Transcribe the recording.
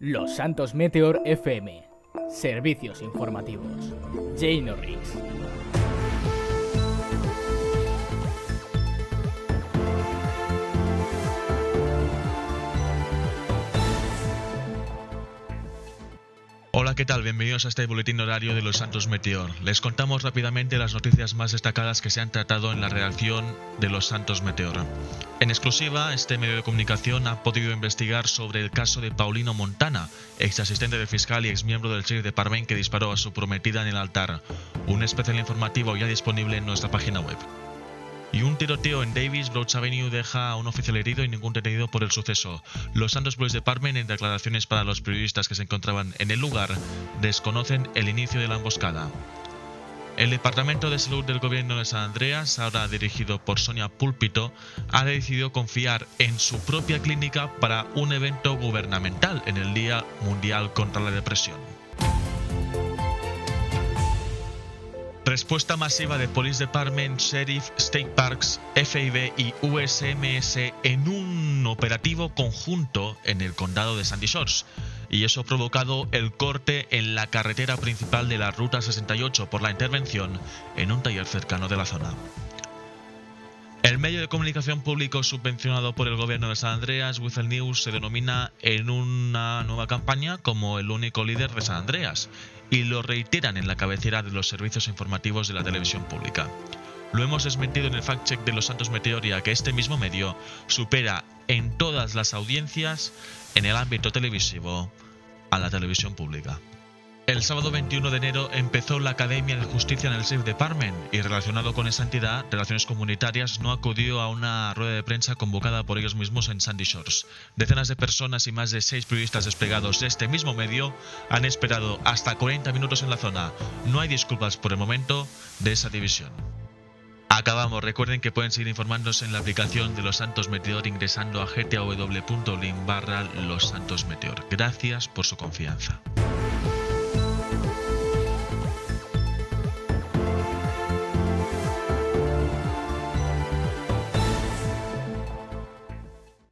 Los Santos Meteor FM. Servicios informativos. Jane Norris. Hola, ¿qué tal? Bienvenidos a este boletín horario de los Santos Meteor. Les contamos rápidamente las noticias más destacadas que se han tratado en la redacción de los Santos Meteor. En exclusiva, este medio de comunicación ha podido investigar sobre el caso de Paulino Montana, ex asistente de fiscal y ex miembro del sheriff de Parmen que disparó a su prometida en el altar. Un especial informativo ya disponible en nuestra página web. Y un tiroteo en Davis, Broads Avenue deja a un oficial herido y ningún detenido por el suceso. Los Santos Police Department, en declaraciones para los periodistas que se encontraban en el lugar, desconocen el inicio de la emboscada. El Departamento de Salud del Gobierno de San Andreas, ahora dirigido por Sonia Púlpito, ha decidido confiar en su propia clínica para un evento gubernamental en el Día Mundial contra la Depresión. Respuesta masiva de Police Department, Sheriff, State Parks, FIB y USMS en un operativo conjunto en el condado de Sandy Shores. Y eso ha provocado el corte en la carretera principal de la Ruta 68 por la intervención en un taller cercano de la zona. El medio de comunicación público subvencionado por el gobierno de San Andreas, Whistle News, se denomina en una nueva campaña como el único líder de San Andreas y lo reiteran en la cabecera de los servicios informativos de la televisión pública. Lo hemos desmentido en el fact-check de los Santos Meteoria que este mismo medio supera en todas las audiencias en el ámbito televisivo a la televisión pública. El sábado 21 de enero empezó la Academia de Justicia en el Safe Department y relacionado con esa entidad, Relaciones Comunitarias no acudió a una rueda de prensa convocada por ellos mismos en Sandy Shores. Decenas de personas y más de seis periodistas desplegados de este mismo medio han esperado hasta 40 minutos en la zona. No hay disculpas por el momento de esa división. Acabamos, recuerden que pueden seguir informándose en la aplicación de Los Santos Meteor ingresando a Santos Meteor. Gracias por su confianza.